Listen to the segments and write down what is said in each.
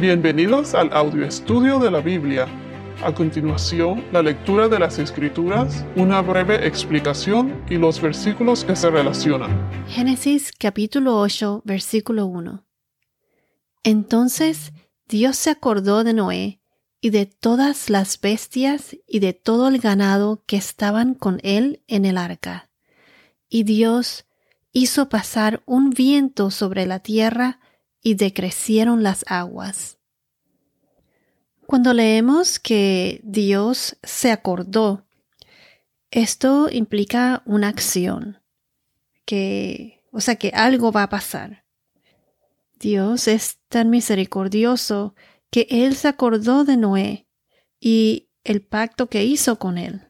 Bienvenidos al audio estudio de la Biblia. A continuación, la lectura de las Escrituras, una breve explicación y los versículos que se relacionan. Génesis capítulo 8, versículo 1. Entonces Dios se acordó de Noé y de todas las bestias y de todo el ganado que estaban con él en el arca. Y Dios hizo pasar un viento sobre la tierra y decrecieron las aguas. Cuando leemos que Dios se acordó, esto implica una acción, que, o sea, que algo va a pasar. Dios es tan misericordioso que Él se acordó de Noé y el pacto que hizo con él.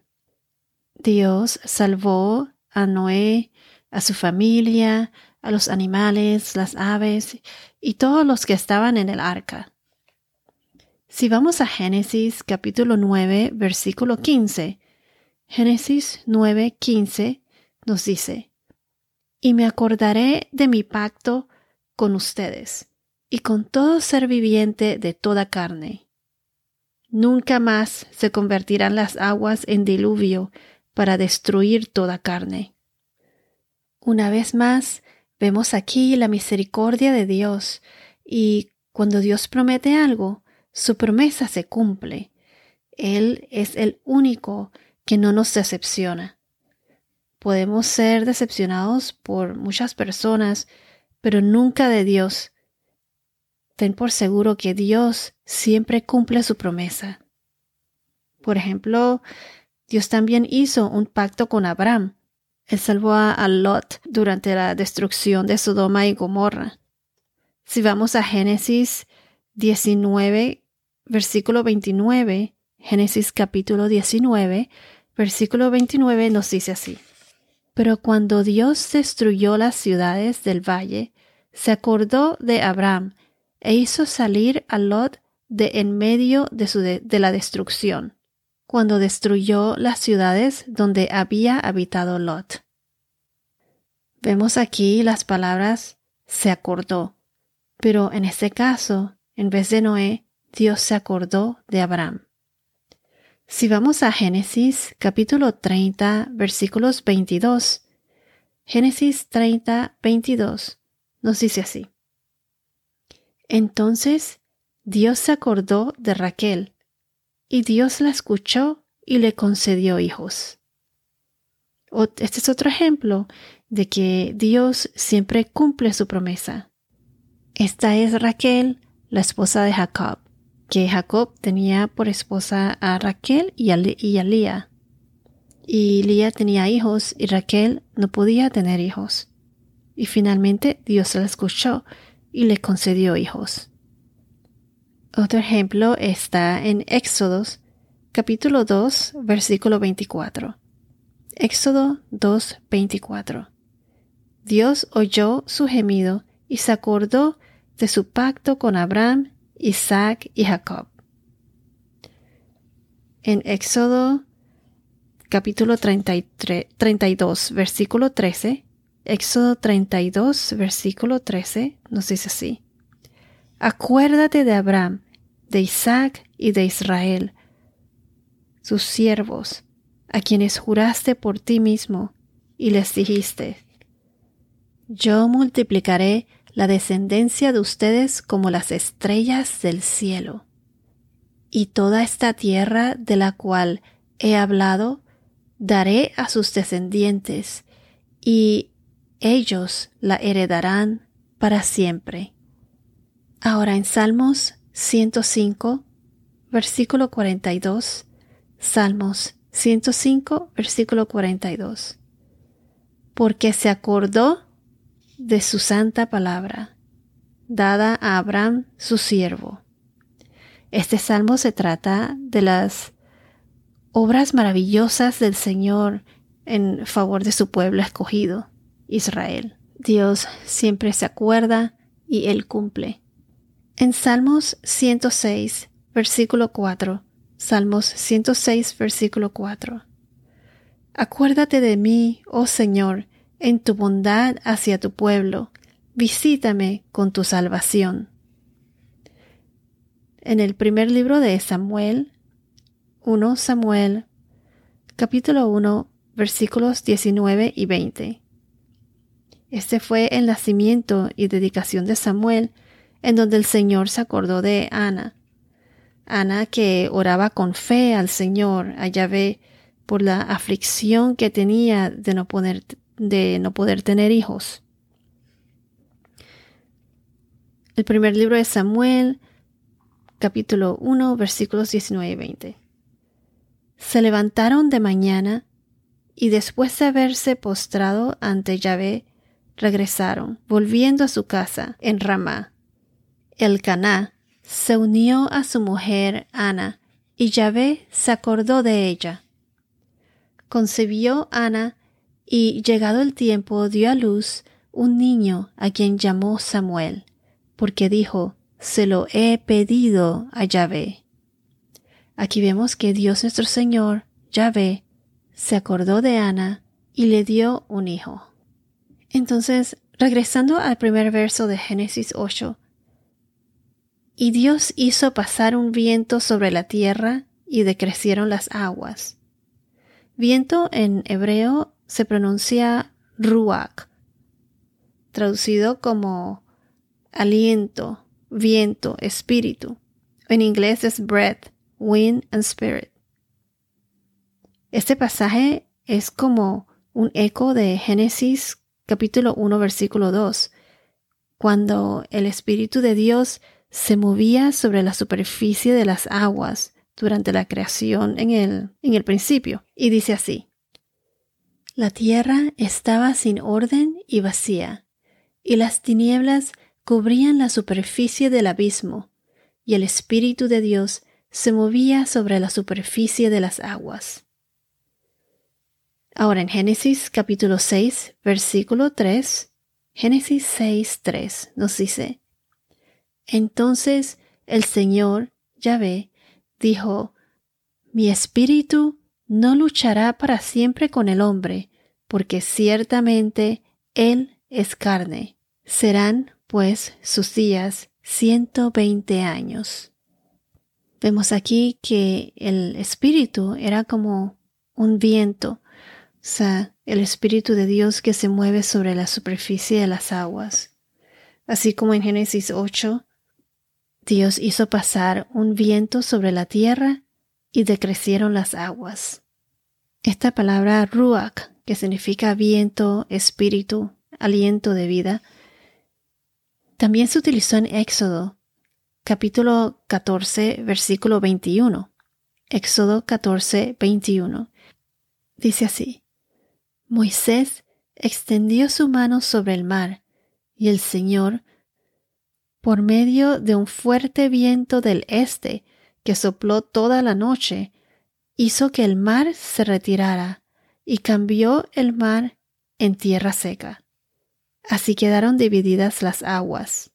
Dios salvó a Noé, a su familia, a los animales, las aves y todos los que estaban en el arca. Si vamos a Génesis capítulo 9, versículo 15, Génesis 9, 15 nos dice, Y me acordaré de mi pacto con ustedes y con todo ser viviente de toda carne. Nunca más se convertirán las aguas en diluvio para destruir toda carne. Una vez más, Vemos aquí la misericordia de Dios y cuando Dios promete algo, su promesa se cumple. Él es el único que no nos decepciona. Podemos ser decepcionados por muchas personas, pero nunca de Dios. Ten por seguro que Dios siempre cumple su promesa. Por ejemplo, Dios también hizo un pacto con Abraham él salvó a Lot durante la destrucción de Sodoma y Gomorra. Si vamos a Génesis 19, versículo 29, Génesis capítulo 19, versículo 29 nos dice así. Pero cuando Dios destruyó las ciudades del valle, se acordó de Abraham e hizo salir a Lot de en medio de, de la destrucción cuando destruyó las ciudades donde había habitado Lot. Vemos aquí las palabras se acordó, pero en este caso, en vez de Noé, Dios se acordó de Abraham. Si vamos a Génesis capítulo 30 versículos 22, Génesis 30 22 nos dice así. Entonces Dios se acordó de Raquel, y Dios la escuchó y le concedió hijos. Este es otro ejemplo de que Dios siempre cumple su promesa. Esta es Raquel, la esposa de Jacob, que Jacob tenía por esposa a Raquel y a, Lía. Y Lía tenía hijos y Raquel no podía tener hijos. Y finalmente Dios la escuchó y le concedió hijos. Otro ejemplo está en Éxodos capítulo 2 versículo 24. Éxodo 2 24. Dios oyó su gemido y se acordó de su pacto con Abraham, Isaac y Jacob. En Éxodo capítulo 33, 32 versículo 13, Éxodo 32 versículo 13 nos dice así. Acuérdate de Abraham, de Isaac y de Israel, sus siervos, a quienes juraste por ti mismo, y les dijiste, Yo multiplicaré la descendencia de ustedes como las estrellas del cielo, y toda esta tierra de la cual he hablado, daré a sus descendientes, y ellos la heredarán para siempre. Ahora en Salmos 105, versículo 42. Salmos 105, versículo 42. Porque se acordó de su santa palabra, dada a Abraham su siervo. Este salmo se trata de las obras maravillosas del Señor en favor de su pueblo escogido, Israel. Dios siempre se acuerda y Él cumple. En Salmos 106, versículo 4. Salmos 106, versículo 4. Acuérdate de mí, oh Señor, en tu bondad hacia tu pueblo. Visítame con tu salvación. en el primer libro de Samuel, 1 Samuel, capítulo 1, versículos 19 y 20. Este fue el nacimiento y dedicación de Samuel, en donde el Señor se acordó de Ana. Ana que oraba con fe al Señor, a Yahvé, por la aflicción que tenía de no poder, de no poder tener hijos. El primer libro de Samuel, capítulo 1, versículos 19 y 20. Se levantaron de mañana y después de haberse postrado ante Yahvé, regresaron, volviendo a su casa en Ramá. El Caná se unió a su mujer Ana, y Yahvé se acordó de ella. Concebió Ana, y llegado el tiempo dio a luz un niño a quien llamó Samuel, porque dijo, se lo he pedido a Yahvé. Aquí vemos que Dios nuestro Señor, Yahvé, se acordó de Ana y le dio un hijo. Entonces, regresando al primer verso de Génesis 8, y Dios hizo pasar un viento sobre la tierra y decrecieron las aguas. Viento en hebreo se pronuncia ruach, traducido como aliento, viento, espíritu. En inglés es breath, wind and spirit. Este pasaje es como un eco de Génesis capítulo 1 versículo 2, cuando el Espíritu de Dios se movía sobre la superficie de las aguas durante la creación en el, en el principio. Y dice así, La tierra estaba sin orden y vacía, y las tinieblas cubrían la superficie del abismo, y el Espíritu de Dios se movía sobre la superficie de las aguas. Ahora en Génesis capítulo 6, versículo 3, Génesis 6, 3 nos dice, Entonces el Señor, Yahvé, dijo, Mi espíritu no luchará para siempre con el hombre, porque ciertamente él es carne. Serán, pues, sus días ciento veinte años. Vemos aquí que el espíritu era como un viento o sea, el Espíritu de Dios que se mueve sobre la superficie de las aguas. Así como en Génesis 8, Dios hizo pasar un viento sobre la tierra y decrecieron las aguas. Esta palabra ruach, que significa viento, espíritu, aliento de vida, también se utilizó en Éxodo, capítulo 14, versículo 21. Éxodo 14, 21. Dice así, Moisés extendió su mano sobre el mar, y el Señor, por medio de un fuerte viento del este que sopló toda la noche, hizo que el mar se retirara y cambió el mar en tierra seca. Así quedaron divididas las aguas.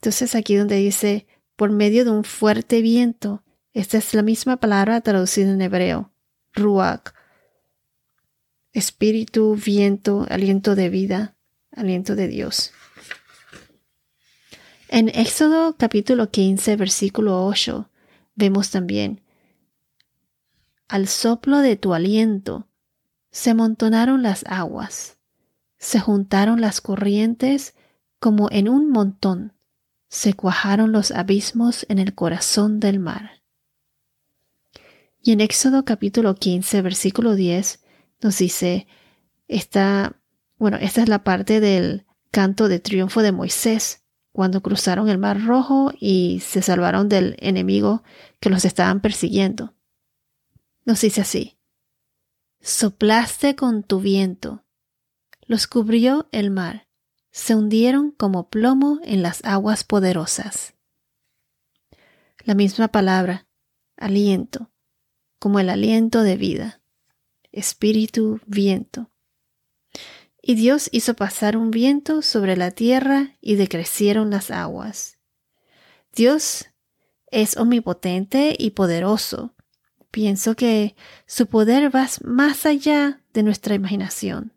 Entonces aquí donde dice por medio de un fuerte viento, esta es la misma palabra traducida en hebreo, ruach, espíritu, viento, aliento de vida, aliento de Dios. En Éxodo capítulo 15, versículo 8, vemos también, al soplo de tu aliento se amontonaron las aguas, se juntaron las corrientes como en un montón, se cuajaron los abismos en el corazón del mar. Y en Éxodo capítulo 15, versículo 10, nos dice, esta, bueno, esta es la parte del canto de triunfo de Moisés, cuando cruzaron el Mar Rojo y se salvaron del enemigo que los estaban persiguiendo. Nos dice así, soplaste con tu viento, los cubrió el mar, se hundieron como plomo en las aguas poderosas. La misma palabra, aliento, como el aliento de vida espíritu, viento. Y Dios hizo pasar un viento sobre la tierra y decrecieron las aguas. Dios es omnipotente y poderoso. Pienso que su poder va más allá de nuestra imaginación.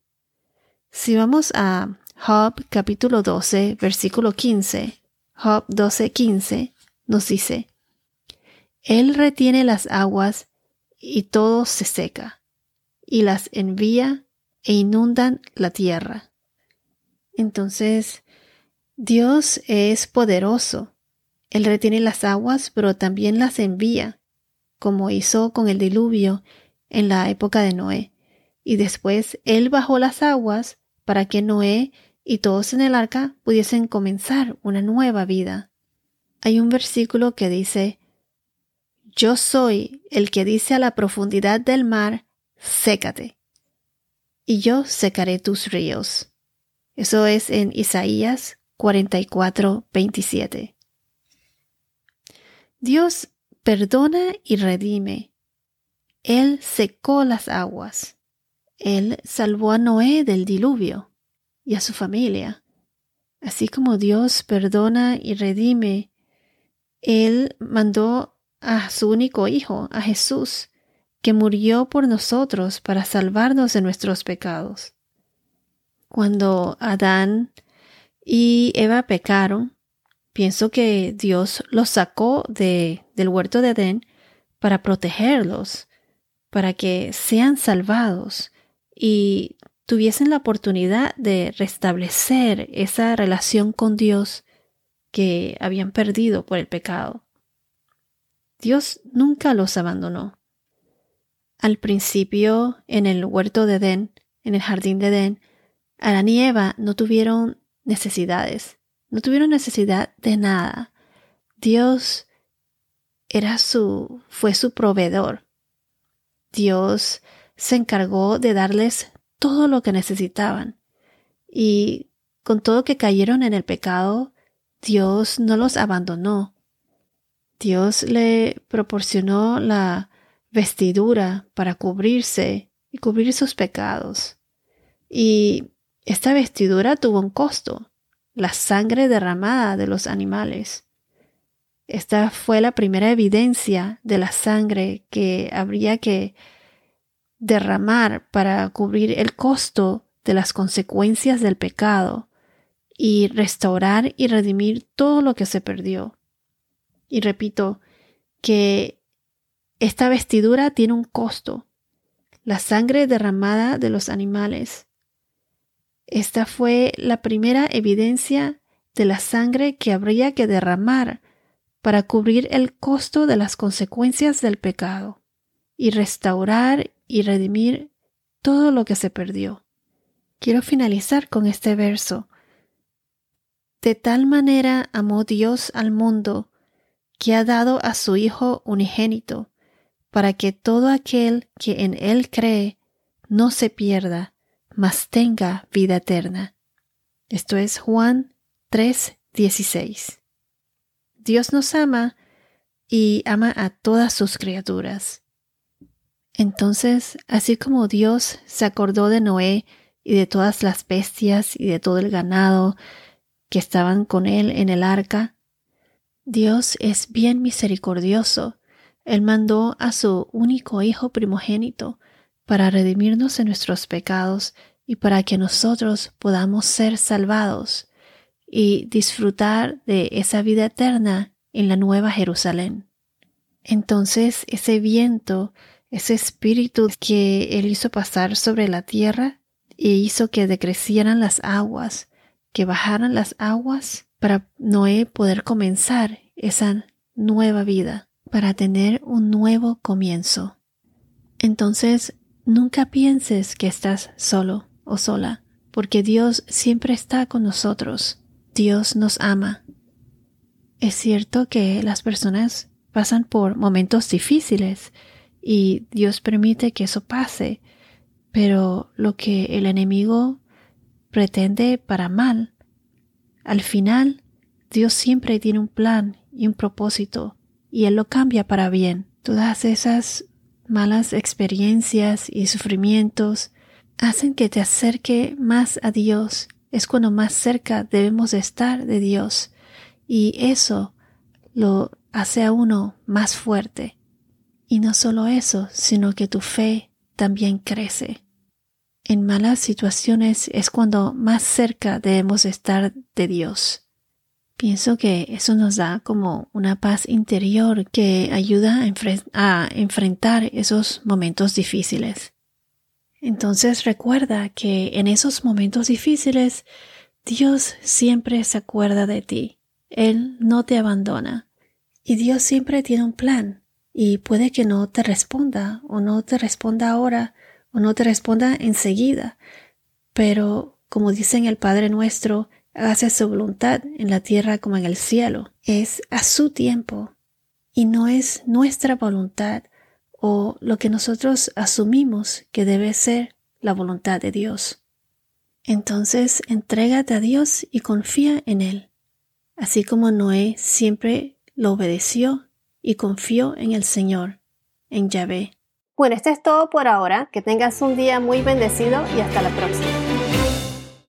Si vamos a Job capítulo 12, versículo 15, Job 12:15 nos dice, Él retiene las aguas y todo se seca, y las envía e inundan la tierra. Entonces, Dios es poderoso. Él retiene las aguas, pero también las envía, como hizo con el diluvio en la época de Noé. Y después Él bajó las aguas para que Noé y todos en el arca pudiesen comenzar una nueva vida. Hay un versículo que dice, Yo soy el que dice a la profundidad del mar, sécate, y yo secaré tus ríos. Eso es en Isaías 44, 27. Dios perdona y redime. Él secó las aguas. Él salvó a Noé del diluvio y a su familia. Así como Dios perdona y redime, Él mandó a su único Hijo, a Jesús, que murió por nosotros para salvarnos de nuestros pecados. Cuando Adán y Eva pecaron, pienso que Dios los sacó de, del huerto de Edén para protegerlos, para que sean salvados y tuviesen la oportunidad de restablecer esa relación con Dios que habían perdido por el pecado. Dios nunca los abandonó. Al principio, en el huerto de Edén, en el jardín de Edén, Adán y Eva no tuvieron necesidades, no tuvieron necesidad de nada. Dios era su, fue su proveedor. Dios se encargó de darles todo lo que necesitaban. Y con todo que cayeron en el pecado, Dios no los abandonó. Dios le proporcionó la vestidura para cubrirse y cubrir sus pecados. Y esta vestidura tuvo un costo, la sangre derramada de los animales. Esta fue la primera evidencia de la sangre que habría que derramar para cubrir el costo de las consecuencias del pecado y restaurar y redimir todo lo que se perdió. Y repito que esta vestidura tiene un costo, la sangre derramada de los animales. Esta fue la primera evidencia de la sangre que habría que derramar para cubrir el costo de las consecuencias del pecado y restaurar y redimir todo lo que se perdió. Quiero finalizar con este verso. De tal manera amó Dios al mundo que ha dado a su Hijo unigénito, para que todo aquel que en Él cree no se pierda, mas tenga vida eterna. Esto es Juan 3:16. Dios nos ama y ama a todas sus criaturas. Entonces, así como Dios se acordó de Noé y de todas las bestias y de todo el ganado que estaban con él en el arca, Dios es bien misericordioso. Él mandó a su único Hijo primogénito para redimirnos de nuestros pecados y para que nosotros podamos ser salvados y disfrutar de esa vida eterna en la nueva Jerusalén. Entonces ese viento ese espíritu que Él hizo pasar sobre la tierra e hizo que decrecieran las aguas, que bajaran las aguas para Noé poder comenzar esa nueva vida, para tener un nuevo comienzo. Entonces, nunca pienses que estás solo o sola, porque Dios siempre está con nosotros. Dios nos ama. Es cierto que las personas pasan por momentos difíciles, y Dios permite que eso pase, pero lo que el enemigo pretende para mal, al final Dios siempre tiene un plan y un propósito y Él lo cambia para bien. Todas esas malas experiencias y sufrimientos hacen que te acerque más a Dios. Es cuando más cerca debemos estar de Dios y eso lo hace a uno más fuerte. Y no solo eso, sino que tu fe también crece. En malas situaciones es cuando más cerca debemos estar de Dios. Pienso que eso nos da como una paz interior que ayuda a, enfrentar esos momentos difíciles. Entonces recuerda que en esos momentos difíciles Dios siempre se acuerda de ti. Él no te abandona. Y Dios siempre tiene un plan. Y puede que no te responda o no te responda ahora o no te responda enseguida. Pero, como dice en el Padre nuestro, hace su voluntad en la tierra como en el cielo. Es a su tiempo y no es nuestra voluntad o lo que nosotros asumimos que debe ser la voluntad de Dios. Entonces entrégate a Dios y confía en Él, así como Noé siempre lo obedeció y confió en el Señor, en Yahvé. Bueno, esto es todo por ahora. Que tengas un día muy bendecido y hasta la próxima.